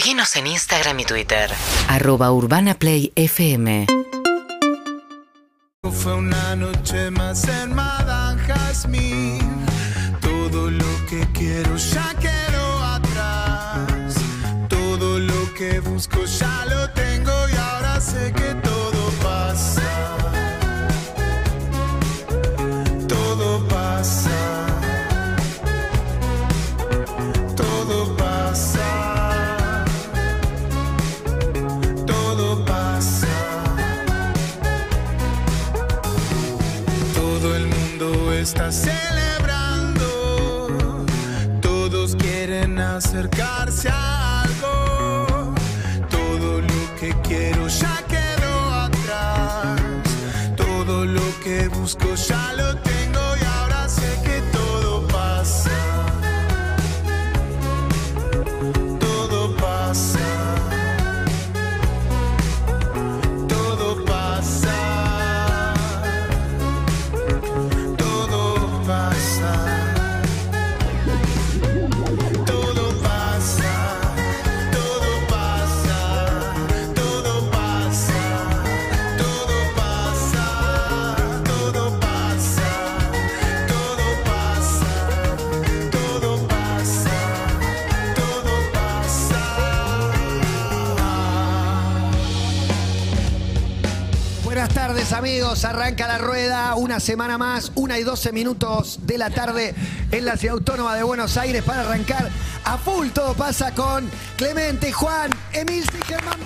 Seguinos en Instagram y Twitter. Arroba Urbana Play FM. Fue una noche más en Madame Jasmine. Todo lo que quiero ya quedó atrás. Todo lo que busco ya lo tengo y ahora sé que arranca la rueda, una semana más, una y doce minutos de la tarde en la ciudad autónoma de Buenos Aires para arrancar a full. Todo pasa con Clemente, Juan, Emilce y Germán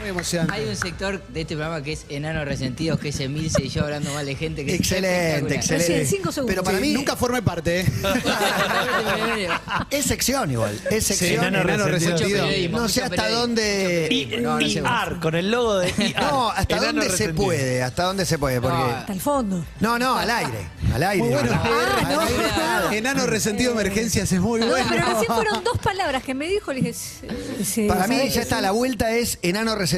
Muy emocionante. Hay un sector de este programa que es enano resentidos, que es Emilce y yo hablando mal de gente que Excelente, excelente. Recién, cinco segundos. Pero para mí Nunca formé parte, ¿eh? es sección igual, es Sí, sección. enano Mucho resentido. No sé hasta dónde- periodismo. No, no sé. IAR, con el logo de IAR. No, hasta Enano dónde se puede, hasta dónde se puede, porque... Hasta el fondo. No, no, al aire, al aire. Muy bueno. Ah. Enano resentido emergencias es muy No, bueno. pero recién fueron dos palabras que me dijo, le dije. sí, sí, Para mí ya está, la vuelta es enano resentido,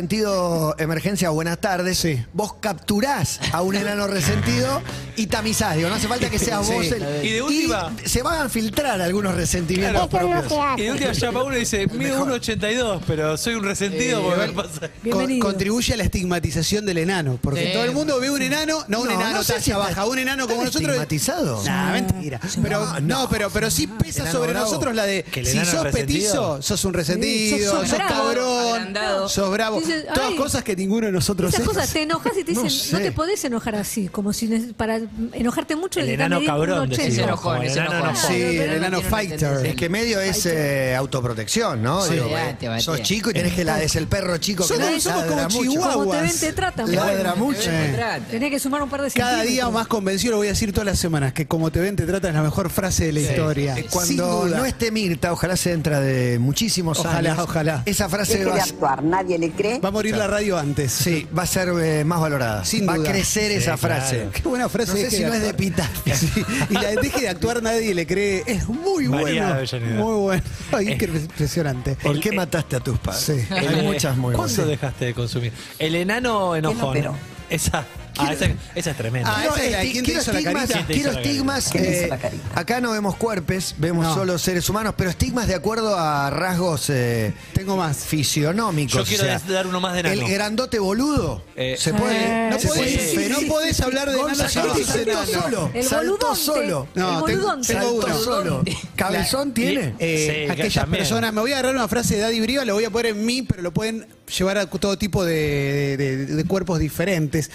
emergencia, buenas tardes. Sí. Vos capturás a un enano resentido y tamizás, digo, no hace falta que seas Sí. vos el... Y de última- se van a filtrar algunos resentimientos propios. Y de última llama uno y dice, mido 1,82, pero soy un resentido por ver pasar. Con- Bienvenido. contribuye a la estigmatización del enano. Porque Sí. todo el mundo ve un enano, no un No, enano no sé talla si está- baja, un enano como ¿está nosotros. estigmatizado? Nah, mentira. Pero, No, pero, pero sí pesa Enano sobre bravo. nosotros la de Que el si enano sos resentido. petizo, sos un resentido, Sí, sos- sos sos, bravo, cabrón, agrandado. sos bravo. Dices, Todas ay, cosas que ninguno de nosotros Esas es. cosas te enojas y te dicen, no, sé. te podés enojar así, como si para enojarte mucho El enano cabrón, 80. decís Ese vos, enojón, el enano enojón. Sí, el enano fighter. Es que medio es eh, autoprotección, ¿no? Sí, Digo, eh, sos chico y tenés que la es el perro chico que Somos- como chihuahuas. Como te ven, te tratan. Ladra mucho. Trata. Tenés que sumar un par de Cada día más convencido, lo voy a decir todas las semanas, que como te ven, te tratan es la mejor frase de la historia. Eh, Cuando no esté Mirta, ojalá se entra de muchísimos Ojalá, años. ojalá. Esa frase va, a- actuar, nadie le cree. Va a morir la radio antes. sí, va a ser eh, más valorada. Sin va duda. a crecer esa frase. claro. Qué buena frase. No sé si no es de. Sí, Y la de deje de actuar nadie le cree. Es muy María bueno. Muy bueno. Ay, qué impresionante. ¿Por qué mataste a tus padres? Sí. Hay muchas muy buenas. ¿Cuándo dejaste de consumir? El enano enojón. Esa, ah, esa, esa es tremenda. Ah, Quiero, esa es la quién estigmas, carita. ¿Quién te hizo quiero la carita? estigmas, ¿Quién te hizo eh, acá no vemos cuerpes, vemos No. solo seres humanos, pero estigmas de acuerdo a rasgos eh, Tengo más. fisionómicos. Yo quiero dar uno más de enano. El grandote boludo. Eh, se puede. No se puede podés, inferir. no podés hablar de sos saltó solo. El saltó solo. No, el tengo- uno. solo. ¿Cabezón tiene? Eh, aquellas personas, me voy a agarrar una frase de Daddy Briva, lo voy a poner en mí, pero lo pueden llevar a todo tipo de cuerpos diferentes.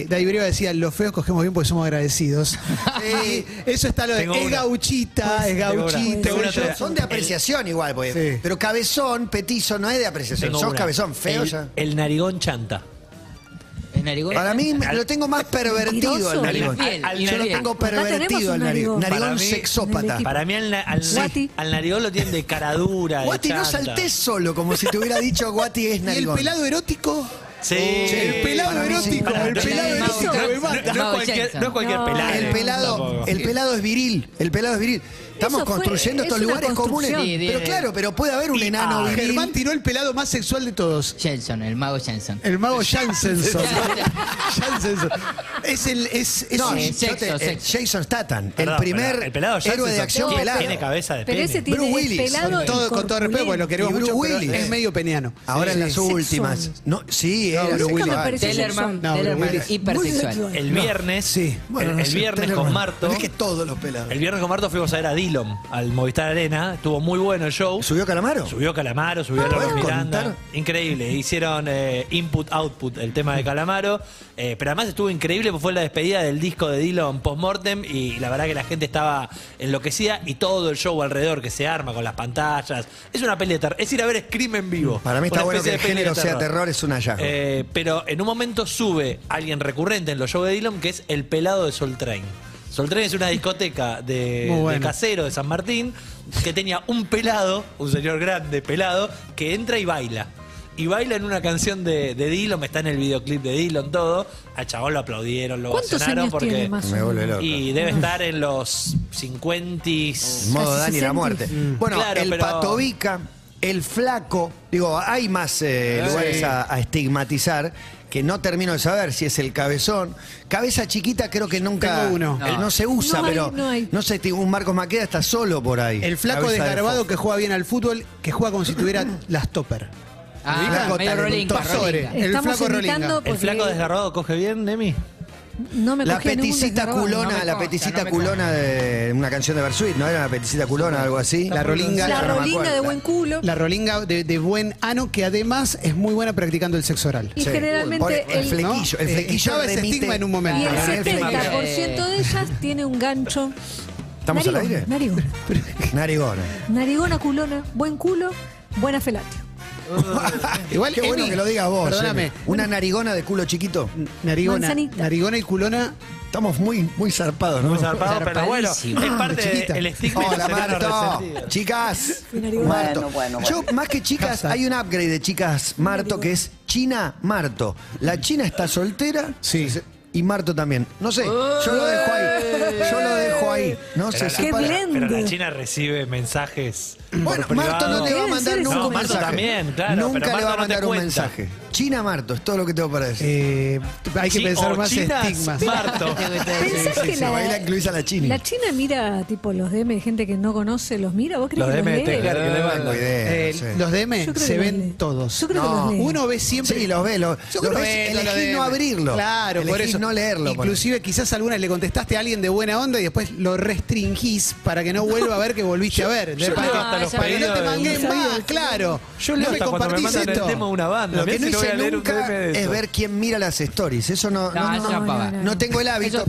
Eh, Daddy Briva decía, los feos cogemos bien porque somos agradecidos. Sí. Eso está lo de, Tengo es una. gauchita, es Tengo una. gauchito. Tengo una yo- teoría. Son de apreciación igual, porque- Sí. pero cabezón, petizo, no es de apreciación. tengo Sos una. cabezón, feo el, ya. El narigón chanta. Narigón. Para mí lo tengo más pervertido Mentiroso. el narigón. Infiel, Al- Yo lo infiel. tengo Acá tenemos pervertido un el narigón. narigón. Narigón Para mí- sexópata. Para mí al, na- al, Guati. al narigón lo tienen de cara dura. de Guati, no chanta. saltés solo, como si te hubiera dicho Guati es Y el narigón. pelado erótico. Sí. el pelado erótico, el pelado erótico me No, mata. no es cualquier, pelado. El pelado, el pelado es viril, el pelado es viril. Estamos construyendo es estos lugares comunes. pero claro, pero puede haber un Y- enano ah. Germán tiró el pelado más sexual de todos. Jensen, el mago Jensen. El mago Jansenson. Jansenson. Es el. Es, es No, un- sexo, te- sexo. Jason Statham, el Perdón, primer el pelado héroe de acción No, pelado. Tiene cabeza de Pero pene. ese tiene Bruce Willis. pelado con, todo, con todo respeto, porque lo queremos mucho, Willis. es medio peniano. Ahora en las últimas. No, sí, No, era Bruce Tellerman. No, Tellerman Willis. es hipersexual. El viernes, Sí, bueno, el, viernes con. Marto, es que todos los pelados. el viernes con Marto fuimos a ver a Dillon al Movistar Arena, estuvo muy bueno el show. ¿Subió Calamaro? Subió Calamaro, subió Ah, Lolo ¿podés Miranda. contar? Increíble. Hicieron eh, input-output, el tema de Calamaro. Eh, pero además estuvo increíble porque fue la despedida del disco de Dillon post-mortem. Y la verdad que la gente estaba enloquecida. Y todo el show alrededor que se arma con las pantallas. Es una peli de terror. Es ir a ver Scream en vivo. Para mí está bueno que el género sea terror, es un hallazgo. Eh, pero en un momento sube alguien recurrente en los shows de Dillon que es el pelado de Soul Train. Train es una discoteca de, Muy de bueno. casero de San Martín que tenía un pelado, un señor grande pelado, que entra y baila. Y baila en una canción de, de Dillon, está en el videoclip de Dillon, todo. Al chabón lo aplaudieron, lo ¿Cuántos años porque. tiene más o Me vuelve menos? loco. Y debe estar en los 50 Modo Casi Dani la 60. muerte. Bueno, Claro, el pero- Patovica, el Flaco, digo, hay más eh, lugares a, a estigmatizar que no termino de saber si es el cabezón. Cabeza chiquita creo que nunca Tengo uno. él no se usa, No hay, pero no hay. sé, tipo, un Marcos Maqueda está solo por ahí. El flaco Cabeza de desgarbado que juega bien al fútbol, que juega como si tuviera las topper. Ah, Flaco medio talentoso. rolinga, rolinga. El Estamos flaco imitando Rolinga. porque ¿El flaco desgarrado coge bien, Nemi? No me La peticita culona, No me la peticita no culona de una canción de Bersuit, ¿no? Era la peticita culona, algo así. La rolinga. La no rolinga de buen culo. La rolinga de, de buen ano, que además es muy buena practicando el sexo oral. Y Sí. generalmente el el, flequillo, el Eh, flequillo ese remite- estigma en un y momento. el Ah, el flequillo. 70% de ellas tiene un gancho. ¿Estamos al narigón, aire? Narigón. Narigona. Narigona culona, buen culo, buena felatio. Igual, Qué bueno Emi, que lo digas vos. Perdóname. Emi. Una narigona de culo chiquito. Narigona, Manzanita. narigona y culona. Estamos muy, muy zarpados, ¿no? Muy zarpado, pero bueno, es parte Chiquita. del estigma Hola, Marto. Chicas. narigona. Marto. Yo, más que chicas, hay un upgrade de chicas Marto que es China Marto. La China está soltera. Sí. Y Marto también. No sé, yo lo dejo ahí. Yo lo dejo ahí. No se Pero la- Qué blend. Pero la China recibe mensajes. Bueno, por Marto no te va a mandar nunca No, un Marto mensaje. también, claro, Nunca pero le Marto va a no mandar un cuenta. mensaje. China Marto, es todo lo que tengo para decir. Eh, hay que Chi- pensar o más chinas, estigmas. Marto. ¿Pensás que Se baila la, incluís a la China. la China mira tipo los DM de gente que no conoce, los mira? ¿Vos crees Los que DM los lee? Teclar que le No mandan. tengo idea. Eh, no sé. Los DM creo se que los ven lee. todos. Yo creo que los lee. Uno ve siempre. Sí, los ve, los, Yo los creo ves, que elegís lo no abrirlo. Claro, por Elegís eso. no leerlo. por Inclusive quizás algunas le contestaste a alguien de buena onda y después lo restringís para que no vuelva a ver que volviste a ver. yo para leo que- hasta los para que no te de mangues más, claro. Yo leo no me hasta cuando me compartís mandan el esto. tema de una banda. Lo que Mirá no si voy hice a leer un nunca es ver quién mira las stories. Eso no, no, No, no, eso no pava. no tengo el hábito.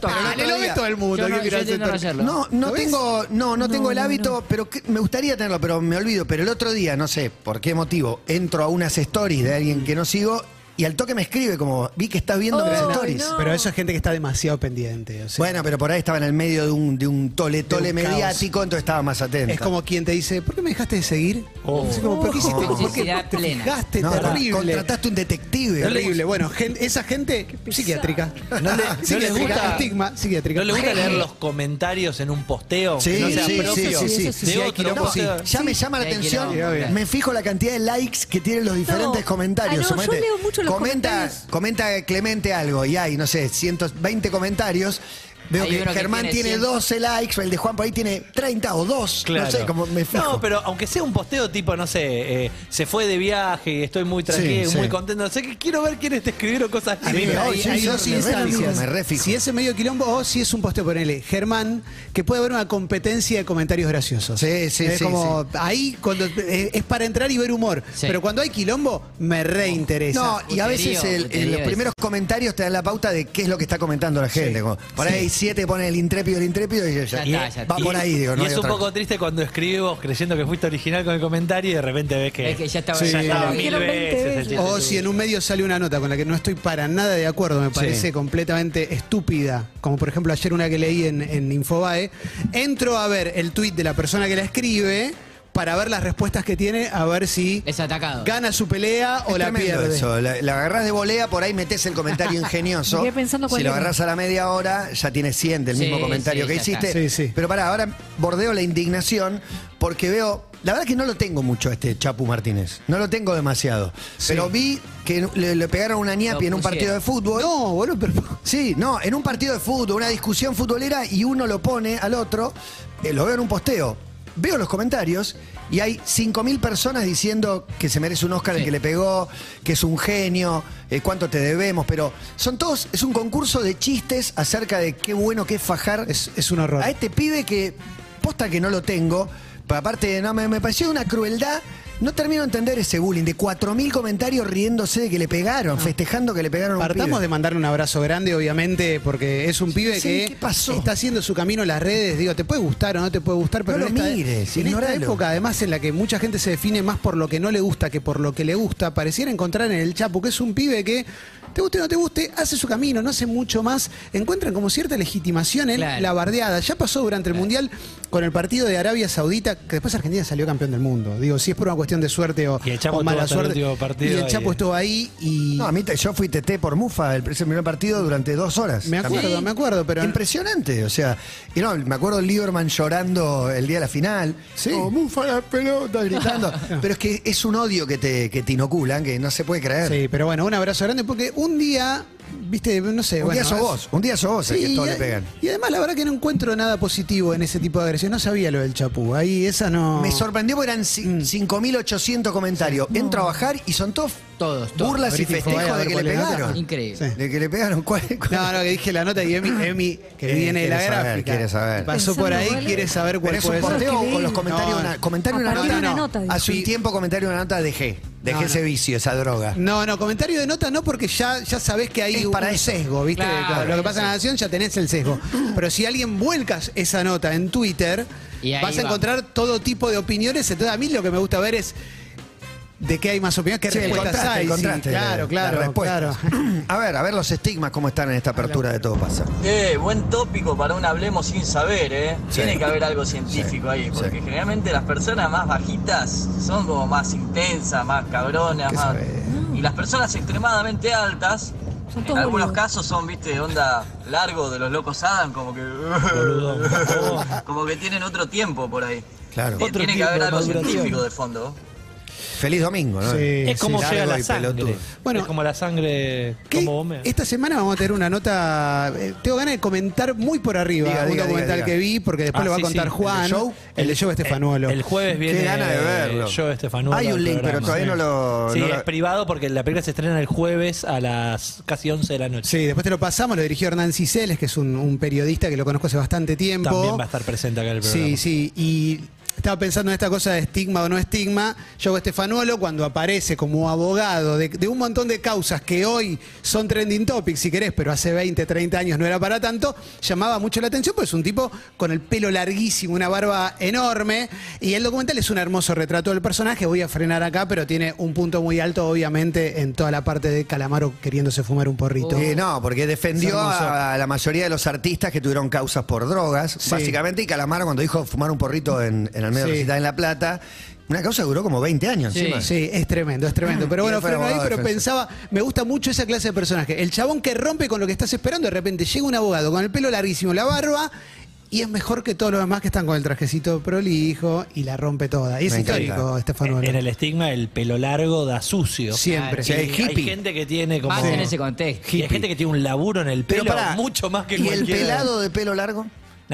El mundo. No- ¿qué yo querés intento no tengo, no, no tengo el no, hábito, pero que- me gustaría tenerlo, pero me olvido. Pero el otro día, no sé por qué motivo, entro a unas stories de alguien que no sigo y al toque me escribe como, vi que estás viendo mis Oh, stories. no. Pero eso es gente que está demasiado pendiente. o sea, Bueno, pero por ahí estaba en el medio de un, de un tole tole De un mediático, entonces estaba más atento. es como quien te dice, ¿por qué me dejaste de seguir? Oh. Como, ¿Por qué hiciste? ¿Por qué te plena. fijaste? No, terrible. contrataste un detective. Terrible. Bueno, gen- esa gente psiquiátrica. ¿No le- no le psiquiátrica. gusta- Estigma psiquiátrica. ¿No le gusta leer los comentarios en un posteo? Sí, que no sea sí, propio? sí, sí, sí. De sí, hay otro quilombo, posteo. sí. Ya me llama la Sí, hay atención, quilombo. me fijo la cantidad de likes que tienen los diferentes comentarios. Ah, no, yo leo mucho los comenta, comentarios. comenta Clemente algo y hay, no sé, 120 comentarios. Veo que Germán tiene tiene 100. 12 likes, el de Juan por ahí tiene 30 o 2. Claro. No sé, como me fijo. No, pero aunque sea un posteo tipo, no sé, eh, se fue de viaje y estoy muy tranquilo, Sí, muy contento. Sé que quiero ver quiénes te escribieron cosas A mí me- hay, sí, hay sí, dos me refijo, instancias. me refijo. Si es medio quilombo o si es un posteo, ponele Germán, que puede haber una competencia de comentarios graciosos. Sí, sí, es sí, como ahí cuando eh, es para entrar y ver humor. Sí. Pero cuando hay quilombo, me reinteresa. No, y a veces el- los primeros comentarios te dan la pauta de qué es lo que está comentando la gente. como, por ahí hay siete pone el intrépido, el intrépido y ya, y- está, ya va está. por ahí, digo, no y hay es un otra poco triste cuando escribimos creyendo que fuiste original con el comentario y de repente ves que, Es que ya estaba- ya Sí. estaba Lo mil dijeron 20 veces. el veces. chiste. O si en un medio sale una nota con la que no estoy para nada de acuerdo, me parece completamente estúpida, como por ejemplo ayer una que leí en, en Infobae, entro a ver el tuit de la persona que la escribe para ver las respuestas que tiene, a ver si Es atacado. gana su pelea o la tremendo pierde. eso. La, la agarrás de volea, por ahí metés el comentario ingenioso. Me quedé pensando cuál si lo era. agarrás a la media hora, ya tienes 100 del Sí, mismo comentario sí, que ya hiciste. está. Sí, sí. Pero pará, ahora bordeo la indignación porque veo. La verdad que no lo tengo mucho a este Chapu Martínez. No lo tengo demasiado. Pero vi que le, le pegaron una ñapi en un partido de fútbol. No, boludo, pero. Sí, no, en un partido de fútbol, una discusión futbolera y uno lo pone al otro, eh, lo veo en un posteo. Veo los comentarios y hay 5.000 personas diciendo que se merece un Oscar el que le pegó, que es un genio, eh, cuánto te debemos, pero son todos, es un concurso de chistes acerca de qué bueno que es fajar Es, es un horror. a este pibe que, posta que no lo tengo, pero aparte, no, me, me pareció una crueldad. No termino de entender ese bullying de 4.000 comentarios riéndose de que le pegaron, festejando que le pegaron a un Partamos pibe. de mandarle un abrazo grande, obviamente, porque es un pibe Sí, que ¿qué pasó? está haciendo su camino en las redes. Digo, te puede gustar o no te puede gustar, pero No en lo esta, mires, en esta ignoralo. época, además, en la que mucha gente se define más por lo que no le gusta que por lo que le gusta, pareciera encontrar en el Chapo, que es un pibe que, te guste o no te guste, hace su camino, no hace mucho más. Encuentran como cierta legitimación en Claro. la bardeada. Ya pasó durante el Mundial con el partido de Arabia Saudita, que después Argentina salió campeón del mundo. Digo, si es por una cuestión de suerte o, Y el Chapo o mala el suerte. partido y el ahí. Chapo estuvo ahí y. No, a mí te- yo fui TT por Mufa el, primer partido durante dos horas. Me acuerdo, También. me acuerdo, pero- Impresionante, o sea. Y no, me acuerdo Lieberman llorando el día de la final. Sí. Oh, Mufa la pelota, gritando. Pero es que es un odio que te, que te inoculan, que no se puede creer. Sí, pero bueno, un abrazo grande porque un día, viste, no sé. Un bueno, día sos vos, un día sos vos el Sí, que todos y, le pegan. y además la verdad que no encuentro nada positivo en ese tipo de agresión. No sabía lo del Chapú. Ahí esa no. Me sorprendió porque eran Mm. ci- 5.800 comentarios. Entro a bajar y son todos, Todos, todos. burlas y Ahorita festejos de que le pegaron. Increíble. Sí. De que le pegaron. ¿Cuál- cuál- No, no, que dije la nota y Emi, Emi que Eh, viene de la saber, gráfica. quiere saber. Pasó Pensando por ahí, es. quiere saber cuál ¿Pero es un puede ser. posteo Qué o con los comentarios? No, una, comentario una nota? una no. Hace un tiempo comentario una nota dejé. Dejé No, ese no. vicio, esa droga. No, no, comentario de nota no, porque ya, ya sabés que hay un para eso. sesgo, ¿viste? Claro, lo que pasa en la nación ya tenés el sesgo. Pero si alguien vuelcas esa nota en Twitter, Y ahí vas a va. encontrar todo tipo de opiniones. Entonces, a mí lo que me gusta ver es de qué hay más opiniones, qué Sí, el respuestas contraste, hay. el sí, contraste, claro, la- claro, respuestas. claro. A ver, a ver los estigmas, cómo están en esta apertura de Todo Pasa. Eh, buen tópico para un hablemos sin saber, ¿eh? Sí. Tiene que haber algo científico Sí, ahí, porque sí. generalmente las personas más bajitas son como más intensas, más cabronas, ¿Qué más... Y las personas extremadamente altas, Son en todos algunos boludos. casos son, viste, onda largo de los locos Adam, como que... Como que tienen otro tiempo por ahí. Claro. Otro Tiene que haber algo científico de fondo. Feliz domingo, ¿no? Sí, Es como sí. llega la sangre. Bueno, es como la sangre, ¿Qué? como Esta semana vamos a tener una nota. eh, tengo ganas de comentar muy por arriba Diga, un diga, documental diga, que vi, porque después Ah, lo va sí, a contar sí. Juan. ¿El de Show? El de Show Estefanuolo. El jueves viene Qué gana de verlo. Yo Estefanuolo. Hay un link, pero todavía no lo- Sí, no lo- es privado porque la película se estrena el jueves a las casi 11 de la noche. Sí, después te lo pasamos, lo dirigió Hernán Ciceles, que es un, un periodista que lo conozco hace bastante tiempo. También va a estar presente acá en el programa. Sí, sí, y estaba pensando en esta cosa de estigma o no estigma. Yo Estefanuolo, cuando aparece como abogado de, de un montón de causas que hoy son trending topics, si querés, pero hace 20, 30 años no era para tanto, llamaba mucho la atención, porque es un tipo con el pelo larguísimo, una barba enorme, y el documental es un hermoso retrato del personaje. Voy a frenar acá, pero tiene un punto muy alto, obviamente, en toda la parte de Calamaro queriéndose fumar un porrito. Eh, no, porque defendió a, a la mayoría de los artistas que tuvieron causas por drogas, Sí. básicamente, y Calamaro cuando dijo fumar un porrito en, en el medio de la Sí. Universidad en La Plata, una causa que duró como 20 años Sí. encima. Sí, es tremendo, es tremendo. Pero bueno, freno ahí, pero pensaba, me gusta mucho esa clase de personaje. El chabón que rompe con lo que estás esperando, de repente llega un abogado con el pelo larguísimo, la barba, y es mejor que todos los demás que están con el trajecito prolijo y la rompe toda. Y es Me histórico, Estefano. En el estigma, el pelo largo da sucio. Siempre. Y Sí, hay gente que tiene como. Más en ese contexto. Y hay gente que tiene un laburo en el Pero pelo pará, mucho más que ¿Y el pelado de pelo largo?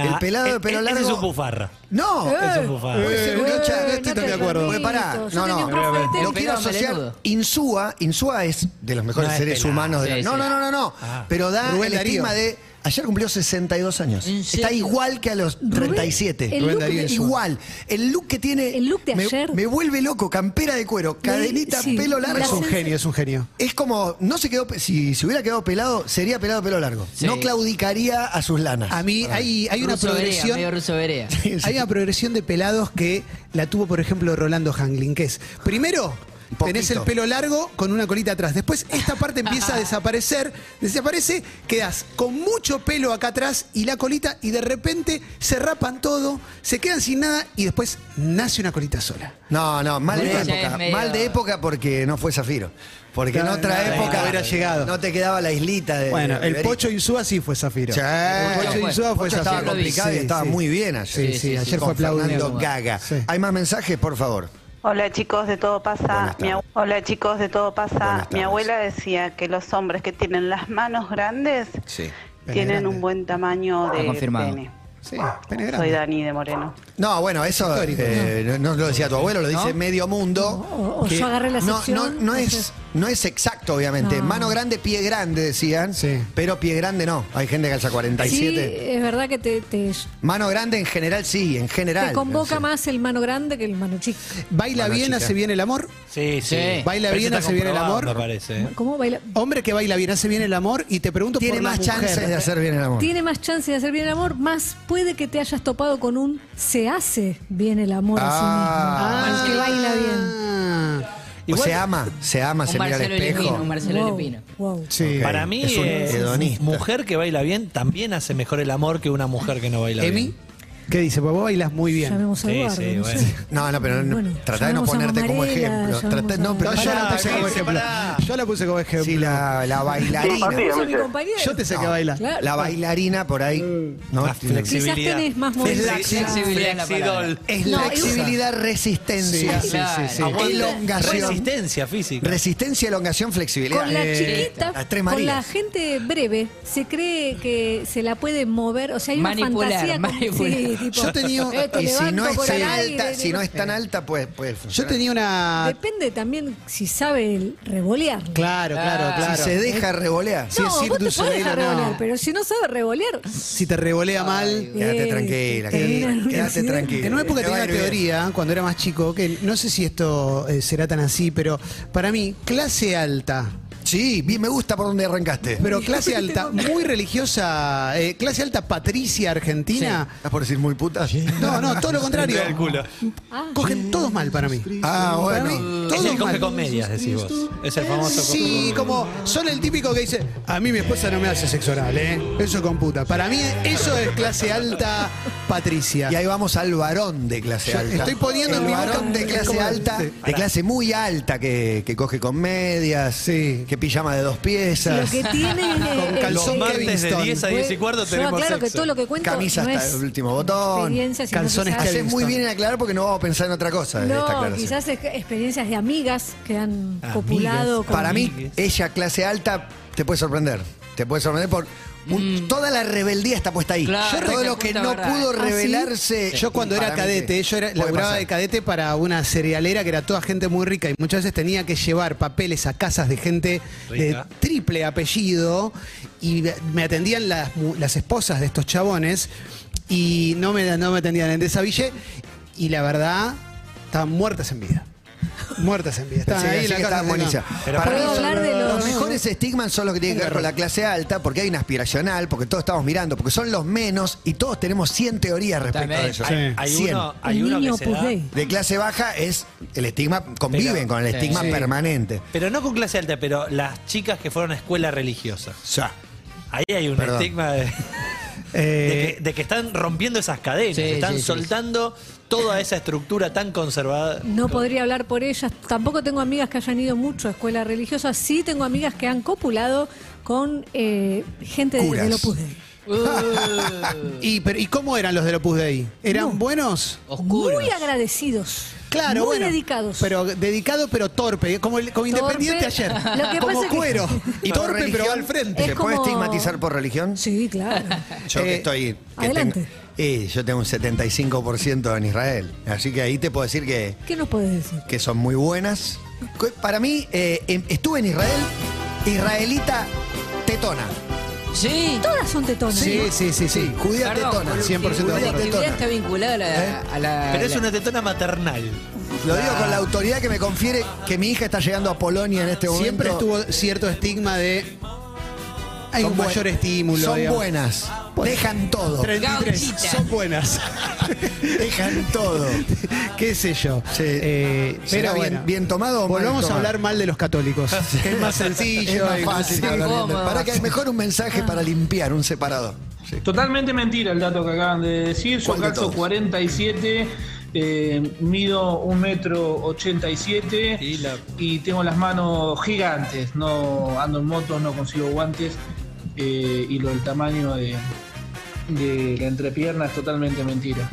Nah, el pelado de e- pelo e- largo. Ese es un bufarra. No, Es un bufarra. Puede ser un Eh, lucha- no no estoy tan de acuerdo. Porque pará, no, no, tenis. quiero asociar. Insúa, Insúa es de los mejores seres pelado. humanos. de la- Sí, no, sí. no, no, no, no. Ah. Pero da Rubén el Darío. estigma de. Ayer cumplió 62 años. ¿En Está igual que a los 37. el Rubén look de-. Igual. El look que tiene. El look de me, ayer. Me vuelve loco. Campera de cuero, cadenita, sí, pelo la largo. Es un genio, es un genio. Es como, no se quedó, pe- si, si hubiera quedado pelado, sería pelado pelo largo. Sí. No claudicaría a sus lanas. A mí hay, hay una Ruso Berea, progresión. medio ruso Berea. Sí, sí. Hay una progresión de pelados que la tuvo, por ejemplo, Rolando Hanglin, que es, primero, poquito. tenés el pelo largo con una colita atrás. Después esta parte empieza a desaparecer, desaparece, quedas con mucho pelo acá atrás y la colita y de repente se rapan todo, se quedan sin nada y después nace una colita sola. No, no, mal de época. medio- Mal de época porque no fue Zafiro. Porque en otra no, época no hubiera llegado. no te quedaba la islita de. Bueno, de el. Pocho Insúa sí fue Zafiro. Sí. El Pocho. Insúa fue Pocho estaba Zafiro. complicado y estaba sí. muy bien ayer. Sí, sí, ayer sí, fue Con aplaudido. Gaga. ¿Hay más mensajes, por favor? Hola chicos de Todo Pasa. Mi Hola chicos de Todo Pasa. Mi abuela decía que los hombres que tienen las manos grandes Sí. Tienen grande. un buen tamaño de confirmado. pene. Sí, pene Soy. Dani de Moreno. No, bueno, eso eh, no lo decía tu abuelo, lo dice ¿No? medio mundo. O- o yo agarré la no, no, no no es, no es exacto, obviamente. No. Mano grande, pie grande, decían. Sí. Pero pie grande no. Hay gente que alza Sí, 47. es verdad que te, te, Mano grande en general, sí, en general. te convoca Sí. más el mano grande que el mano chica. Baila Mano bien, chica. hace bien el amor. Sí, sí. Sí. Baila Pero bien, está hace bien el amor. Me parece. ¿eh? ¿Cómo baila? Hombre que baila bien, hace bien el amor y te pregunto Tiene por la más mujer. chances de hacer bien el amor. Tiene más chance de hacer bien el amor, más puede que te hayas topado con un se hace bien el amor Ah. a sí mismo. El que baila bien. Ah, O se ama, se ama, Un se mira al espejo. Lepino, un Marcelo Wow, Lepino. wow. sí. Para mí, Es un eh, hedonista. mujer que baila bien también hace mejor el amor que una mujer que no baila Emi, bien. ¿Qué dice? Pues vos bailas muy bien. Llamemos a Sí, Eduardo. sí, no bueno. sé. No, no, pero no- Bueno, trata de no llamemos a ponerte como Mamarela, ejemplo. llamemos Trata- no, a- pero No, yo la puse como ejemplo. pará. Yo la puse como ejemplo. Sí, la, la bailarina. Sos mi compañero. Yo te sé que No. baila. Claro. La bailarina por ahí. ¿no? Más Tiene- Quizás flexibilidad. tenés más Es movimiento. la Flexibilidad es la palabra. Flexidol. Es No, la flexibilidad, resistencia. Sí, sí, sí, sí. Aguante. Elongación. Resistencia física. Resistencia, elongación, flexibilidad. Con la Eh, chiquita, las tres con la Marías. gente breve, se cree que se la puede mover. O sea, hay una Manipular, fantasía. con- manipular. Sí, tipo, Yo tenía- eh, te Y si no es tan aire, alta, si no es tan alta, pues Yo tenía una. Depende también si sabe revolear. Claro, claro, Ah, claro. Si se deja revolear. Si no, es vos te podés dejar o no. revolear, pero si no sabe revolear, Si te revolea mal. Quédate tranquila, quédate tranquila. En una época Te tenía una teoría, cuando era más chico, que no sé si esto eh, será tan así, pero para mí, clase alta, Sí, bien, me gusta por donde arrancaste. pero clase alta, muy religiosa, eh, clase alta patricia argentina. ¿Estás por decir muy puta? No, no, todo lo contrario. El culo. Cogen todos mal para mí. Ah, Para bueno. mí, Es todos el coge mal. con medias, decís vos. Es el famoso coge Sí, como son el típico que dice, a mí mi esposa no me hace sexo oral, ¿eh? Eso con puta. Para mí eso es clase alta patricia. Y ahí vamos al varón de clase Yo alta. estoy poniendo el mi boca- varón de clase alta, Sí. de clase muy alta, que, que coge con medias, Sí. que pijama de dos lo piezas, que tiene. Con eh, calzón eh, martes de Kevinston. 10 a 10 y cuarto tenemos aclaro que sexo. todo lo que cuento camisa no hasta es el último botón. experiencia, sino Calzones quizás- Haces muy bien en aclarar porque no vamos a pensar en otra cosa de esta No, aclaración. quizás es experiencias de amigas que han Amigas. copulado con. Para mí, ella clase alta te puede sorprender. Te puede sorprender por un- toda la rebeldía está puesta ahí. Claro, Todo lo que no verdad. pudo ¿Ah, sí? revelarse. Yo cuando era cadete, yo era, laburaba pasar. de cadete para una cerealera que era toda gente muy rica y muchas veces tenía que llevar papeles a casas de gente de triple apellido y me atendían las, las esposas de estos chabones y no me, no me atendían en Desaville y la verdad estaban muertas en vida. Muertas en vida. Estaban Sí, ahí en la casa buenísima. Para ¿Puedo mí son- hablar de los- los mejores estigmas son los que tienen que ver con la clase alta, porque hay una aspiracional, porque todos estamos mirando, porque son los menos y todos tenemos 100 teorías respecto También. a eso. Hay, hay 100. uno, hay uno niño que se da, Pudey. De clase baja es el estigma, conviven Pero- con el estigma Sí. permanente. pero no con clase alta, pero las chicas que fueron a escuela religiosa. O sea, Ahí hay un Perdón. estigma de, Eh, de que, de que están rompiendo esas cadenas, Sí, están sí, sí. soltando toda esa estructura tan conservada. No podría hablar por ellas. Tampoco tengo amigas que hayan ido mucho a escuela religiosa. Sí tengo amigas que han copulado con eh, gente de, del Opus Dei. y, pero, ¿Y cómo eran los del Opus Dei? ¿Eran No. buenos? Oscuros. Muy agradecidos. Claro, Muy bueno, dedicados. Pero dedicado, pero torpe, como, el- como Independiente ayer. Lo que como pasa es que- cuero. ¿Y por torpe, pero va al frente. ¿Se Es puede como- estigmatizar por religión? Sí, claro. Yo que Eh, estoy. que adelante. tengo- eh, yo tengo un 75% en Israel. Así que ahí te puedo decir que, ¿Qué nos puedes decir? que son muy buenas. Para mí, eh, em- estuve en Israel, israelita tetona. Sí. Todas son tetonas. Sí, sí, sí, sí. Judía Perdón, tetona. la 100% de Judía tetona. está vinculada a la. ¿Eh? a la- Pero es la- una tetona maternal. Lo digo con la autoridad que me confiere que mi hija está llegando a Polonia en este momento. Siempre estuvo cierto estigma de. Hay Son un buen- mayor estímulo. Son digamos. buenas. Dejan todo. 33. Gauchita. Son buenas. Dejan todo. ¿Qué sé yo? Sí. Eh, ¿Será pero bien- bueno, bien tomado o mal Volvamos a hablar mal de los católicos. es más sencillo. Es más fácil hablar bien de- cómodo. Para que es mejor un mensaje para limpiar, un separador. Sí. Totalmente mentira el dato que acaban de decir. Yo ¿Cuál de calzo todos? 47, eh, mido un metro 87 Y la- y tengo las manos gigantes. No ando en moto, no consigo guantes eh, y lo del tamaño de, de la entrepierna es totalmente mentira.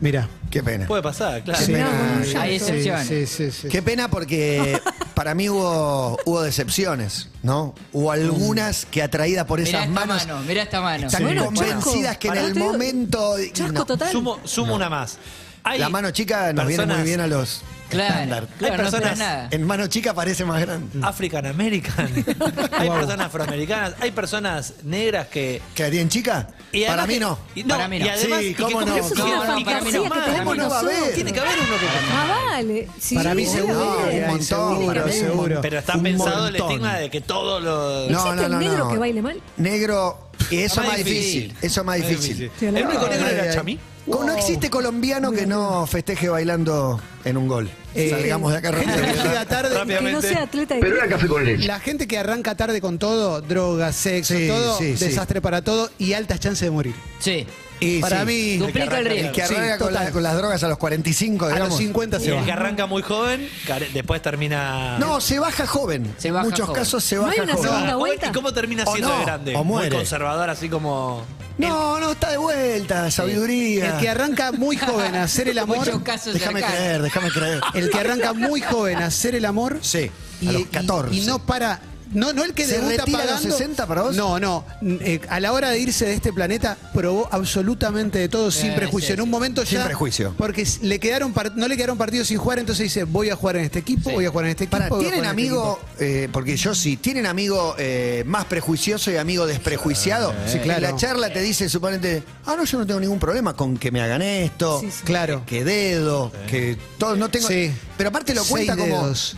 Mira. Qué pena. Puede pasar, claro. Qué pena. Hay excepciones. Sí, sí, sí. Qué pena porque para mí hubo, hubo decepciones, ¿no? Hubo algunas que atraídas por Mirá esas esta manos mano, mirá esta mano. están Bueno, convencidas chasco. que en el momento... Chasco no. total. Sumo, sumo una más. Hay La mano chica nos viene muy bien a los Claro, estándar. claro, no personas- esperas nada. En mano chica parece más grande. African American. hay personas afroamericanas. Hay personas negras que. ¿Quedaría en chica? y Para además mí que- no. y Para mí no. Y además, Sí, y que cómo no, cómo para mí que Para va a haber. Tiene que haber uno que. Ah, vale. Sí, Para mí seguro, hay un montón, seguro. Pero está Un pensado el montón. estigma de que todo lo. No, ¿Existe no, no, el negro no. que baile mal? Negro, y eso es Más difícil. difícil. Eso es más difícil. Sí, El único negro era ay. Chamí. No existe colombiano que no festeje bailando en un gol. Eh, Salgamos de acá gente que rápido. llega tarde. Que no sea atleta de La gente que arranca tarde con todo, drogas, sexo, Sí, todo, sí, sí. desastre para todo y altas chances de morir. Sí. Y para sí. mí, Duplica el El riesgo. que Sí, arranca con, la- con las drogas a los 45, a digamos. los 50 Y se el va. que arranca muy joven, después termina. No, se baja joven. Se baja en muchos joven. casos se ¿No baja hay una joven. segunda vuelta? ¿Y cómo termina O siendo no, de grande? o muere. Muy conservador, así como. No, no, está de vuelta, sabiduría. El que arranca muy joven a hacer el amor, Déjame creer, déjame creer. el que arranca muy joven a hacer el amor Sí, y, a los y- 14. y no para. No, no el que ¿Se debuta retira a los pagando. 60 para vos? No, no. Eh, a la hora de irse de este planeta, probó absolutamente de todo sin Eh, prejuicio. sí, en un sí. momento Sin ya. prejuicio. Porque le quedaron par- no le quedaron partidos sin jugar, entonces dice: Voy a jugar en este equipo, Sí. voy a jugar en este equipo. Para, ¿tienen este amigo, eh, porque yo sí, ¿tienen amigo eh, más prejuicioso y amigo desprejuiciado? Sí, claro. En la charla te dice, suponete, ah, no, yo no tengo ningún problema con que me hagan esto, Sí, sí. Claro. que dedo, que todo, no tengo... Sí. Pero aparte lo Seis cuenta como... dedos.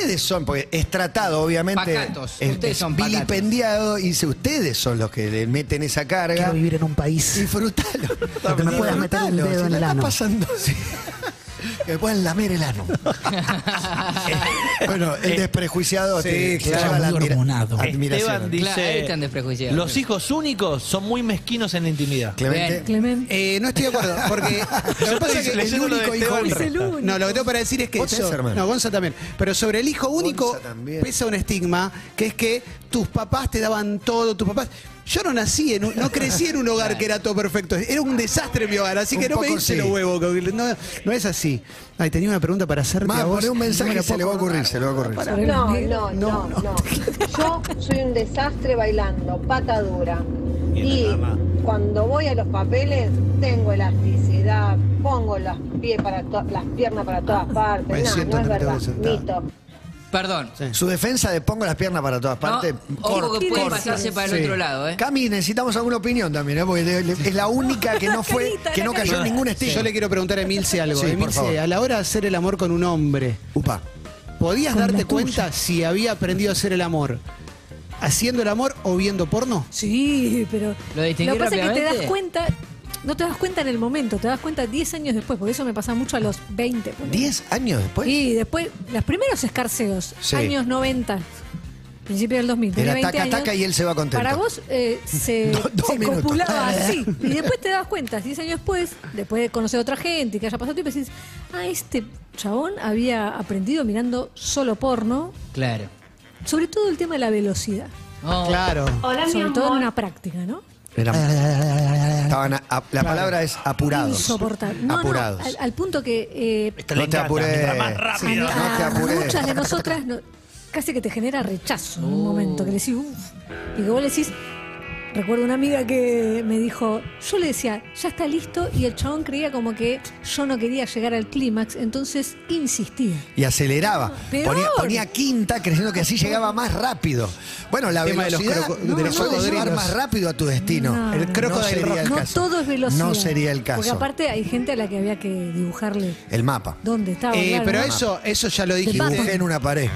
Ustedes son, porque es tratado, obviamente. Pacatos. Es, Ustedes es son pacatos. vilipendiado y dice, ustedes son los que le meten esa carga. Quiero vivir en un país. Disfrutalo. Donde me puedas meter un Disfrutalo, dedo si en la el está ano. pasando. Que me puedan lamer el ano. bueno, el desprejuiciado Sí, te, te claro, lleva la admira-. Esteban dice. Claro, ahí están desprejuiciados. Los hijos únicos son muy mezquinos en la intimidad. Clemente. Eh, no estoy de acuerdo, porque lo que pasa es que el único hijo. Es el único. No, lo que tengo para decir es que hermano. No, Gonza también. Pero sobre el hijo único pesa un estigma, que es que tus papás te daban todo, tus papás. Yo no nací en un- no crecí en un hogar que era todo perfecto. Era un desastre mi hogar, así Un que no me hice sí. los huevos. No, no es así. Ay, tenía una pregunta para hacerte Más, a vos. un no me mensaje se le va a ocurrir, se le va a ocurrir. No, no, no, no. Yo soy un desastre bailando, pata dura. Y cuando voy a los papeles, tengo elasticidad, pongo los pies para las piernas para todas partes. Me No, es en el verdad. Mito. Perdón. Su defensa de pongo las piernas para todas No, partes. ojo corta, que puede pasarse para el Sí. otro lado, ¿eh? Cami, necesitamos alguna opinión también, ¿eh? porque es la única que no fue, carita, que no cayó en ningún estigma. Yo le quiero preguntar a Emilce algo. Sí, por Emilce, favor. a la hora de hacer el amor con un hombre, Upa. ¿podías Con darte cuenta si había aprendido a hacer el amor haciendo el amor o viendo porno? Sí, pero. ¿Lo distinguí que pasa es que te das cuenta. No te das cuenta en el momento, te das cuenta 10 años después, porque eso me pasa mucho a los 20. ponele. ¿Diez años después? Y después, los primeros escarceos, Sí. años 90, principio del 2000, tenía Era 20 taca, años. taca y él se va contento. Para vos eh, se, Do- dos se minutos. copulaba así. Y después te das cuenta, 10 años después, después de conocer a otra gente y que haya pasado tiempo, decís, ah, este chabón había aprendido mirando solo porno, Claro. sobre todo el tema de la velocidad. Oh, Claro. sobre todo en una práctica, ¿no? Eran- estaban a- a- la palabra es apurados. Insoportable. No, no, apurados. al, al punto que eh, Esto le No te mientras más a, rápido. no te a apures. muchas de nosotras no- casi que te genera rechazo en un momento, que le decís, uff, y que vos le decís, recuerdo una amiga que me dijo, yo le decía, ya está listo, y el chabón creía como que yo no quería llegar al clímax, entonces insistía. Y aceleraba. Peor. Ponía, ponía quinta creyendo que así llegaba más rápido. Bueno, la Tema de los velocidad croco- no, de los puede llevar más rápido a tu destino. No, El no, no sería rock. el no caso. todo es velocidad. No sería el caso. Porque aparte hay gente a la que había que dibujarle El mapa. dónde estaba. Eh, claro, pero ¿no? eso, eso ya lo paso. Dibujé en una pared.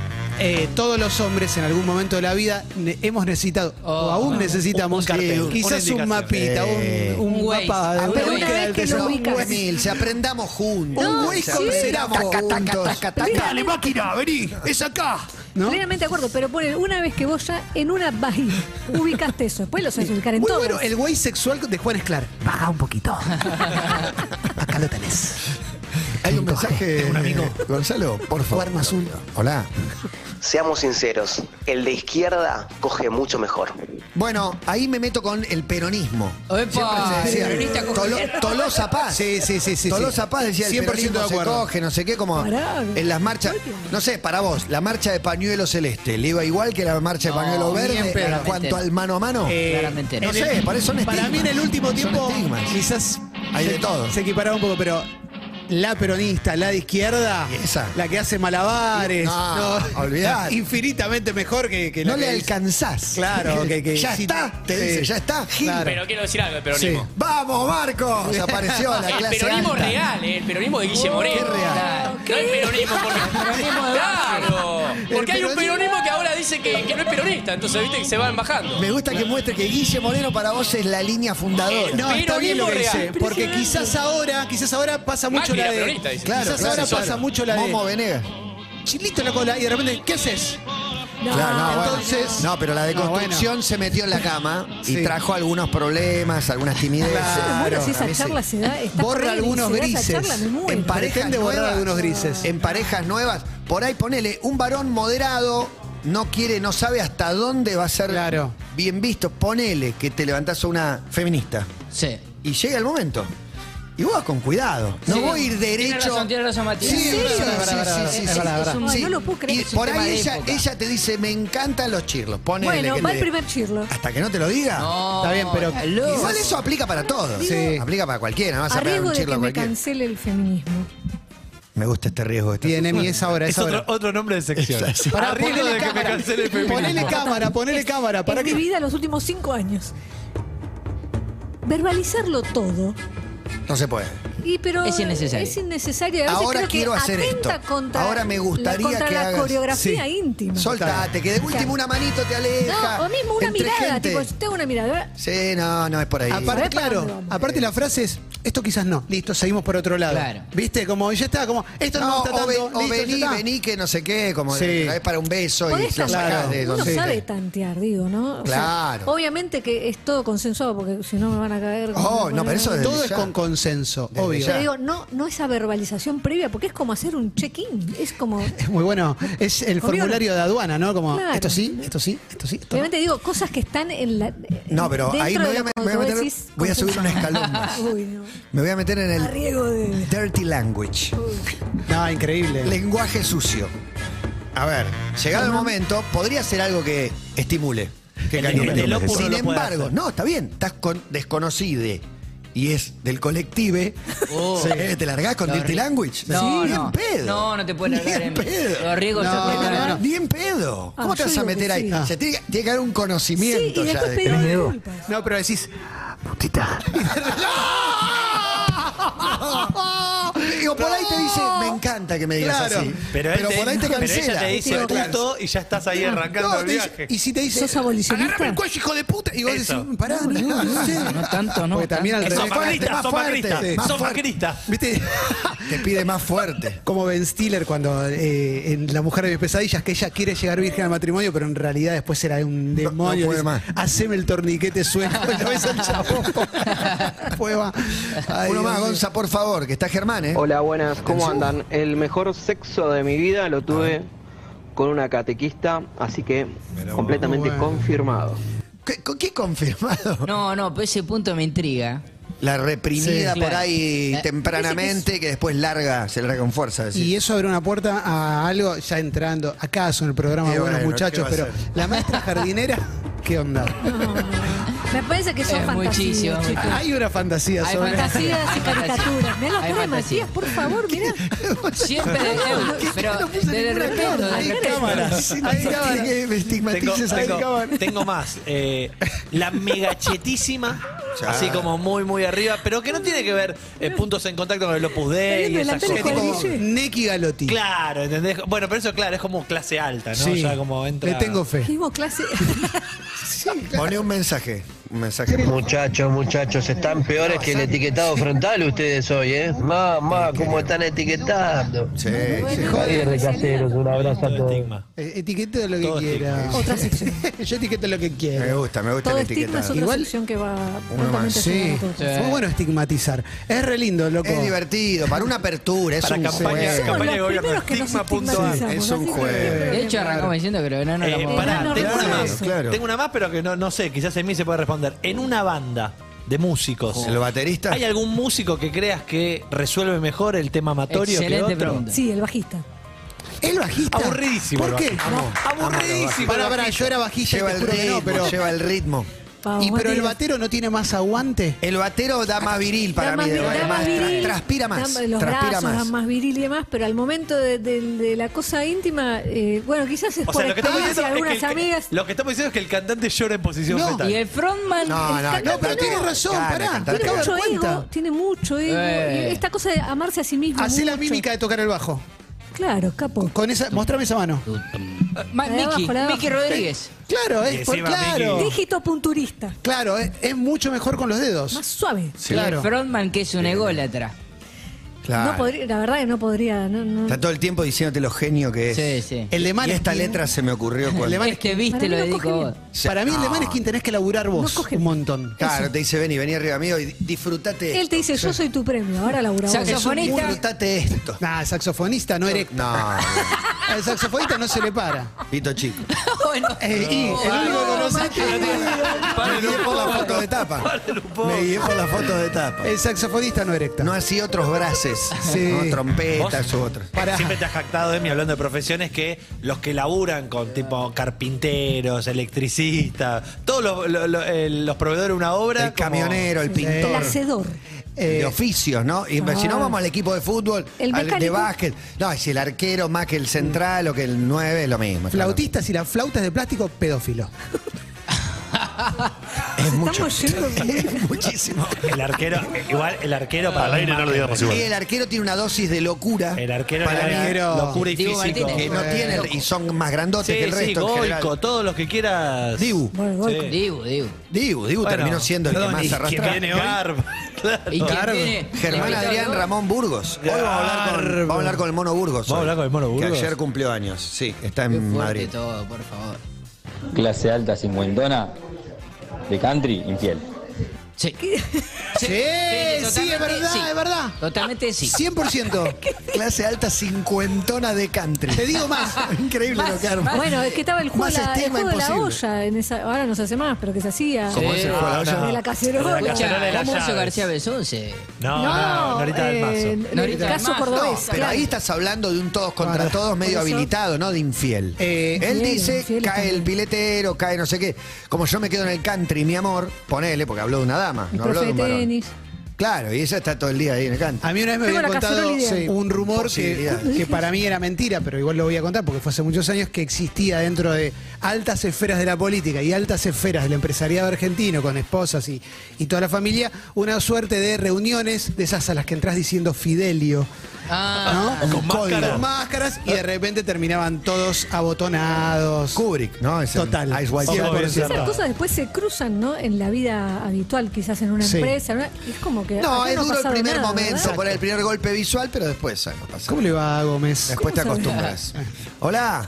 Eh, todos los hombres en algún momento de la vida ne- hemos necesitado, o Oh. aún necesitamos, Un cartel, eh, una quizás un indicación. mapita, Eh, un, un un Waze. mapa de Ah, pero una vez del que lo tesoro. ubicas. Un Waze. Emilce, aprendamos juntos. No, sí. aprendamos Taca, taca, juntos. taca, taca, taca. Dale, máquina, vení, es acá. ¿No? Plenamente de acuerdo, pero pone, una vez que vos ya en una bahía ubicaste eso, después lo sabes ubicar en Muy todo. bueno, el Waze sexual de Juan Esclar. Baja un poquito. acá lo tenés. Hay un mensaje, un amigo. Gonzalo, por favor. Hola. Seamos sinceros, el de izquierda coge mucho mejor. Bueno, ahí me meto con el peronismo. Epa, Siempre se el peronista coge Tolo-. Tolosa Paz. Sí, sí, sí, sí. Tolosa. Paz decía el 100% peronismo de se acuerdo. coge, no sé qué, como Pará. en las marchas. No sé, para vos, la marcha de pañuelo celeste, ¿le iba igual que la marcha de No, pañuelo verde pedo. en cuanto al mano a mano? Eh, Claramente no. no sé, el- para eso son Para mí en el último Son tiempo estigmas. quizás Hay de todo. Se equiparaba un poco, pero la peronista, la de izquierda, ¿Y esa? la que hace malabares, No, olvidate. infinitamente mejor que, que la No que le dice- alcanzás. Claro, que, que ya sí, está, te dice, ya está, Gil. Claro. Pero quiero decir algo del peronismo. Sí. Vamos, Marcos. Apareció la El clase peronismo alta. real, eh, el peronismo de Guille Moreno. ¿Qué real? Claro. No el peronismo porque. Claro. Porque hay un peronismo- peronismo dice que, que no es peronista, entonces viste que se van bajando. Me gusta que muestre que Guille Moreno para vos es la línea fundadora. No, está bien lo que dice, porque quizás ahora, quizás ahora pasa mucho Macri la era de. peronista, dice. Claro, quizás claro, ahora claro. pasa mucho la de. Momo Venegas. Chilito la cola y de repente, ¿qué haces? No, Claro, no, bueno. entonces- No, pero la No, deconstrucción se metió en la cama y Sí. trajo algunos problemas, algunas timideces. me muero si esa charla se da. está Borra algunos se da grises. Charla, me muero. En parejas Pretende borrar nuevas, algunos grises. En parejas nuevas, por ahí ponele, un varón moderado no quiere, no sabe hasta dónde va a ser Claro. bien visto. Ponele que te levantás a una feminista Sí. y llega el momento. Y vos vas con cuidado. No Sí. voy a ir Tiene derecho. razón, tiene razón, Matías. Sí, ¿En sí, sí, Es sí, verdad, sí, es sí. verdad, es verdad. Ay, Sí. no lo puedo creer. Y Es un por tema ahí de ella, época. ella te dice, me encantan los chirlos. Ponele Bueno, que va le- el primer chirlo. Hasta que no te lo diga. No, Está bien, pero. Igual eso aplica para todos. Sí. Aplica para cualquiera. No vas a A pegar riesgo un de chirlo que a me cualquiera. cancele el feminismo. Me gusta este riesgo. Este Tiene mi esa hora, Es esa otro, hora. otro nombre de sección. Sí. Pará, A riesgo de que me cámara. cancele el feminismo. Ponele cámara, ponele cámara. ¿Para en mi vida los últimos cinco años. Verbalizarlo todo. No se puede. Y pero Es innecesario. Es innecesario. A veces Ahora creo que quiero hacer esto. Contra Ahora me gustaría la, contra que la hagas- coreografía Sí. íntima. Soltate, que de último una manito te aleja. No, o mismo una mirada, gente. tipo, tengo una mirada. Sí, no, no es por ahí. Aparte, ¿Sabés para claro, aparte la frase es, esto quizás no, listo, seguimos por otro lado. Claro. ¿Viste? Como ya está, como, esto no, No, o, tanto, ven- o listo, ya vení, está. vení, que no sé qué, como Sí. traes para un beso y lo tantear. de Uno sabe tantear, digo, ¿no? O sea, Claro. obviamente que es todo consensuado, porque si no me van a caer. Oh, no, pero eso de- Todo es con consenso, Desde obvio. Pero digo, no, no esa verbalización previa, porque es como hacer un check-in. Es como. Es muy bueno. Es el formulario de aduana, ¿no? Como, Claro. esto sí, esto sí, esto sí, esto no. Obviamente digo, cosas que están en la. No, pero ahí me voy a lo me- que me voy a vos meter- decís voy a subir un escalón más. Uy, no. Me voy a meter en el de. dirty language. No, increíble. Lenguaje sucio. A ver, llegado el momento, podría ser algo que estimule. Que El- Sin embargo, no, está bien, estás con desconocide y es del colectivo. Oh. Eh, ¿Te largás con dirty language? No, Sí, no. Bien pedo. No, no te puedes largar Bien en- pedo. los riesgos No, no, no, en- Bien pedo. ¿Cómo Ah, te vas a que meter ahí? sí. O sea, tiene, tiene que haber un Sí, conocimiento y ya. de- disculpas. No, pero decís, putita. Digo, por ahí te dice, me encanta que me digas Claro. así. Pero, él por ahí te pero cancela. ella te dice Digo, puto y ya estás ahí arrancando No, el te dice- viaje. Y si te dice, ¿Sos abolicionista? agarrame el cuello, hijo de puta. Y vos Eso. decís, pará, no, no, no sé. No tanto, no. Porque también al. Sos revés. macrista, sos macrista. Más sos fuerte. macrista. ¿Viste? Te pide más fuerte. Como Ben Stiller cuando eh, en La mujer de mis pesadillas, que ella quiere llegar virgen al matrimonio, pero en realidad después era un demonio. no puede Dice, más. Haceme el torniquete sueco y lo ves al chabón. Ay, Uno Dios más, mío. Gonza, por favor, que está Germán, ¿eh? Hola, buenas, ¿cómo andan? El mejor sexo de mi vida lo tuve con una catequista, así que completamente bueno. confirmado. ¿Qué, con- qué confirmado? No, no, pero ese punto me intriga. La reprimida Sí, por claro. ahí Eh, tempranamente que después larga, se larga con fuerza. decís. Y eso abre una puerta a algo, ya entrando acaso en el programa Y Buenos bueno, ¿qué Muchachos, va a pero ser? la maestra jardinera, ¿qué onda? Me parece que son Es fantasías, muchísimo. chicos. Hay una fantasía Hay sobre Fantasías y caricaturas. Mirá la cara. Matías, por favor, mirá. Siempre, eh, pero de repente. Hay cámaras. Hay cámaras. que me Tengo, estigmatices ahí, tengo- cabrón. tengo más. Eh, la megachetísima, Ya. así como muy, muy arriba, pero que no tiene que ver eh, puntos en contacto con el Opus Dei y esas cosas. Sí. Neki Galotti. Claro, ¿entendés? Bueno, pero eso, claro, es como clase alta, ¿no? Sí. Ya como entra. Le tengo fe. Clase. Pone un mensaje. Un mensaje. Muchachos, muchachos, están peores que el etiquetado frontal ustedes hoy, ¿eh? Mamá, ¿cómo están etiquetando? Sí, Se Javier de. Caseros, un abrazo a Todo todos. Eh, Etiquete lo que Todo quiera. Otra sección. Yo etiqueto lo que Me quiero. gusta, me gusta Todo el estigma es etiquetado. otra Igual- sección que va más. prontamente a llegar Sí, a todos. Sí. muy bueno estigmatizar. Es re lindo, loco. Es divertido, para una apertura, es Para un campaña, juego. Somos campaña los de gobierno. primeros que nos Estigma.ar. estigmatizamos, Es un así que- juego. De hecho, arrancamos diciendo que lo enano Eh, era pará, no tengo una más. Claro. Tengo una más, pero que no, no sé, quizás en mí se puede responder. En una banda de músicos, ¿El baterista? ¿hay algún músico que creas que resuelve mejor el tema amatorio que otro? pregunta. Sí, el bajista. ¿El bajista? Aburridísimo. ¿Por el qué? bajista. Aburridísimo. Para, para, yo era bajista y Lleva te el juro que ritmo, no, pero. lleva el ritmo. Y pero el batero no tiene más aguante. El batero da más viril para Da mí, más, de- da más más tra- viril, transpira más, da- los transpira brazos más. dan más viril y demás, pero al momento de, de- de la cosa íntima, eh, bueno, quizás es O por sea, lo que estamos experiencia diciendo de es que algunas el- amigas. lo que estamos diciendo es que el cantante llora en posición No. fetal. Y el frontman. No, no, el No, pero no. razón, Claro, pará. Tiene mucho ego, tiene mucho ego. Eh. Y Esta cosa de amarse a sí mismo. Hacé la mímica de tocar el bajo. Claro, capo. Con esa, mostrame esa mano. Miki Rodríguez. Claro, es por, claro. Dígito punturista. Claro, es, es mucho mejor con los dedos. Más suave. El Claro. frontman que es un ególatra. Claro. No podría, la verdad que no podría. No, no. Está todo el tiempo diciéndote lo genio que es. Sí, sí. El de Y esta letra se me ocurrió El de cuando... Maneskin- Este viste lo no dedico a vos. Para mí el de No. Maneskin tenés que laburar vos coge un montón. Claro, te dice, vení, vení arriba mío y disfrutate Él te dice, yo soy tu premio, ahora laburamos. Saxofonista. Disfrutate esto. Nah, saxofonista no erecto. No, Al saxofonista no se le para. pito chico. Bueno, Eh, y el único que conoce Me guié por la foto de tapa. Me guié por la foto de tapa. el saxofonista no erecta. No así otros braces, Sí. ¿no? trompetas u otros. Pará. Siempre te has jactado de mí hablando de profesiones que los que laburan con tipo carpinteros, electricistas, todos los, lo- lo- el- los proveedores de una obra. El como- camionero, el El pintor. Hacedor. de oficios, ¿no? Y Ah. si no vamos al equipo de fútbol, El al de básquet. No, si el arquero más que el central o que el 9 es lo mismo. Flautistas y las flautas de plástico, pedófilo. Es mucho. Estamos yendo Es muchísimo. El arquero, igual el arquero para Al mí aire no lo que- digamos igual. Y el arquero tiene una dosis de locura. El arquero para locura y Diego físico. Martínez. que no Eh, tiene y son más grandotes Sí, que el sí, resto. en general. Goico, todos los que quieras. Dibu. Sí. Dibu, Dibu. Dibu, Dibu Bueno, terminó siendo el que perdón, más y quién arrastra. viene? Garb, claro. ¿Y quién Claro. viene? Germán Invitado, Adrián ¿no? Ramón Burgos. Hoy vamos a hablar con, Garbo. vamos a hablar con el Mono Burgos. ¿Vamos a hoy, hablar con el Mono Burgos? Que ayer cumplió años. Sí, está Qué en fuerte Madrid. todo, por favor. Clase alta cincuentona de country, infiel. Sí. Sí, sí, es verdad, sí. es verdad. Totalmente sí. 100%. Clase alta cincuentona de country. Te digo más. Increíble lo que arma. Bueno, es que estaba el juego, Más la, el juego de la olla. En esa, ahora no se hace más, pero que se hacía. ¿Cómo es el juego de la olla? De la cacerola. De la cacerola de Escucha, las ¿cómo hizo llaves. García Besonce? No, no, Norita del eh, Mazo. el Norita del caso Mazo. cordobés. No, pero claro. ahí estás hablando de un todos contra Claro. todos medio habilitado, no de infiel. Eh, Él Infiel, dice, infiel cae también. el piletero, cae no sé qué. Como yo me quedo en el country, mi amor, ponele, porque habló de una dama, No habló profe de un de varón. tenis. Claro, y ella está todo el día ahí en el country. A mí una vez me Tengo la contado cacerola ideal. sí, un rumor que, Posibilidades. que para mí era mentira, pero igual lo voy a contar porque fue hace muchos años que existía dentro de altas esferas de la política y altas esferas del empresariado argentino con esposas y, y toda la familia, una suerte de reuniones de esas a las que entras diciendo Fidelio. Ah, ¿no? con máscara. Con máscaras y de repente terminaban todos abotonados. Kubrick, ¿no? Es el Total. Ice White Shot. Esas cosas después se cruzan, ¿no? En la vida habitual, quizás en una Sí. empresa. ¿no? Es como que. No, acá es duro el pasado primer nada, momento, ¿verdad? por el primer golpe visual, pero después no pasa. ¿Cómo le va a Gómez? Después te acostumbras. Hola.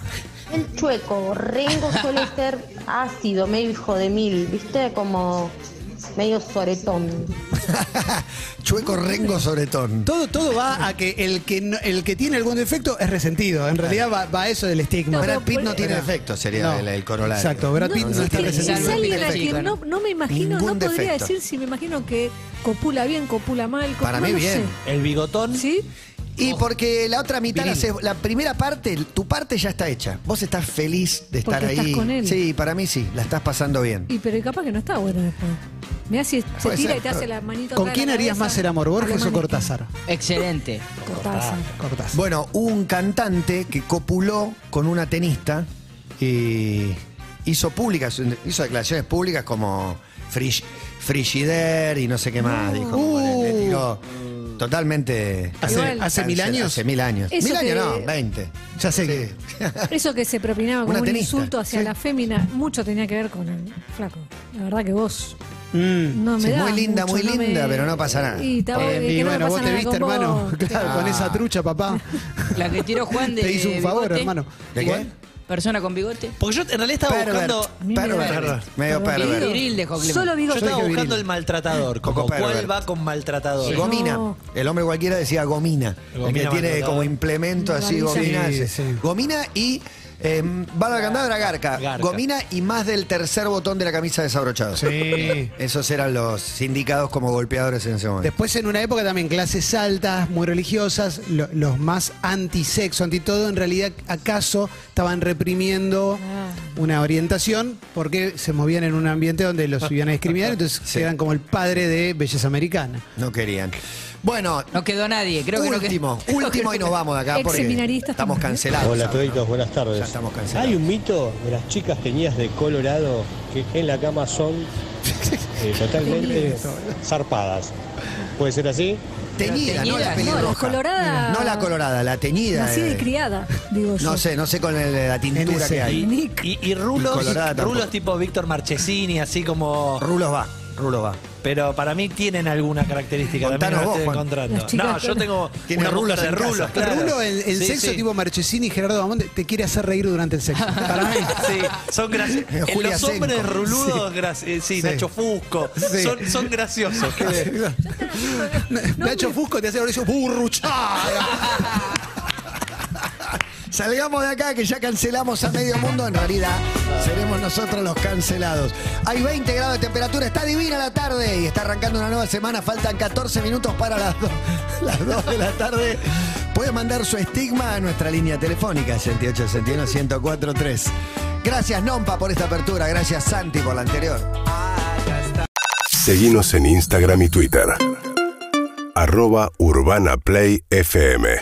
El chueco, Rengo suele ser ácido, medio hijo de mil, ¿viste? Como medio soretón. Chueco Rengo Sobretón. Todo, todo va a que el que no- el que tiene algún defecto es resentido. En realidad va, va a eso del estigma. Brad Pitt no tiene Era- defecto, sería No. el, el corolario. Exacto, Brad Pitt no, está resentido. Alguien a defecto, quien no, no me imagino, Ningún no podría defecto. decir si me imagino que copula bien, copula mal. Para mí bien. sé. El bigotón ¿Sí? Y porque la otra mitad, la, haces- la primera parte, tu parte ya está hecha. Vos estás feliz de estar Porque estás ahí. con él. Sí, para mí sí, la estás pasando bien. Y pero capaz que no está bueno después. Mirá si se Puede tira ser, y te hace la manito ¿Con quién la harías cabeza. más el amor, Borges o. Cortázar? Excelente. Cortázar. Cortázar. Bueno, hubo un cantante que copuló con una tenista y hizo públicas, hizo declaraciones públicas como frish, Frigider y no sé qué más. Dijo, como le- le tiró totalmente. ¿Hace, hace mil años? Hace mil años. Eso mil años que- no, 20. Ya sé que. Eso que se propinaba como un insulto hacia sí. la fémina, mucho tenía que ver con el flaco. La verdad que vos Mm. no me Sí, das muy linda, mucho, muy no me- linda, pero no pasa nada. Y, Eh, y bueno, pasa vos te viste, con hermano. vos. Claro, con esa trucha, papá. La que tiró Juan de. Te hizo un favor, bigote. hermano. ¿De qué? Persona con bigote. Porque yo en realidad estaba Pervert. buscando. Da- Pervert. Medio Pervert. pervert. Viril Clemente. Solo Yo bigote. estaba dije buscando viril. el maltratador. Como cuál pervert. va con maltratador. Gomina. No. El hombre cualquiera decía gomina. el Gomina que tiene maltratador. como implemento así, gomina. Sí, sí. Gomina y. Eh, Bárbara Candabra, Garca. Garca. Gomina y más del tercer botón de la camisa desabrochado. Sí. Esos eran los sindicados como golpeadores en ese momento. Después en una época también clases altas, muy religiosas, lo- los más anti-sexo, anti-todo, en realidad acaso estaban reprimiendo Ah. una orientación porque se movían en un ambiente donde los iban a discriminar, entonces Sí. eran como el padre de belleza americana. No querían. Bueno, No quedó nadie, creo que no último, quedó- último y nos vamos de acá porque Ex-seminaristas estamos cancelados. Hola, ¿sabes, toditos, no? buenas tardes. Ya estamos cancelados. Hay un mito de las chicas teñidas de Colorado que en la cama son eh, totalmente zarpadas. ¿Puede ser así? Teñida, no la Teñida, No, la pelirroja. colorada. No la colorada, la teñida. Nacida y eh, criada, digo yo. No sé, no sé con el- la tintura NC. que hay. Y, y rulos, Y rulos tipo Víctor Marchesini, así como. Rulos va, Rulos va. Pero para mí tienen alguna característica. Contanos también vos, Juan. encontrando. No, yo tengo Tiene una rulos de en casa. rulos, claro. Rulo, el, el Sí, sexo sí. tipo Marchesini y Gerardo Bamonte te quiere hacer reír durante el sexo. Para mí. Sí, son graciosos. Julia Los Senko. hombres ruludos, gra- eh, sí, Sí. Nacho Fusco, Sí. son, son graciosos. Nacho Fusco te hace eso, burruchada. Salgamos de acá que ya cancelamos a medio mundo. En realidad, seremos nosotros los cancelados. Hay 20 grados de temperatura, está divina la tarde y está arrancando una nueva semana. Faltan 14 minutos para las 2, las 2 de la tarde. Puede mandar su estigma a nuestra línea telefónica 6861 1043. Gracias, Nompa, por esta apertura. Gracias, Santi, por la anterior. Seguimos en Instagram y Twitter. Arroba Urbana FM.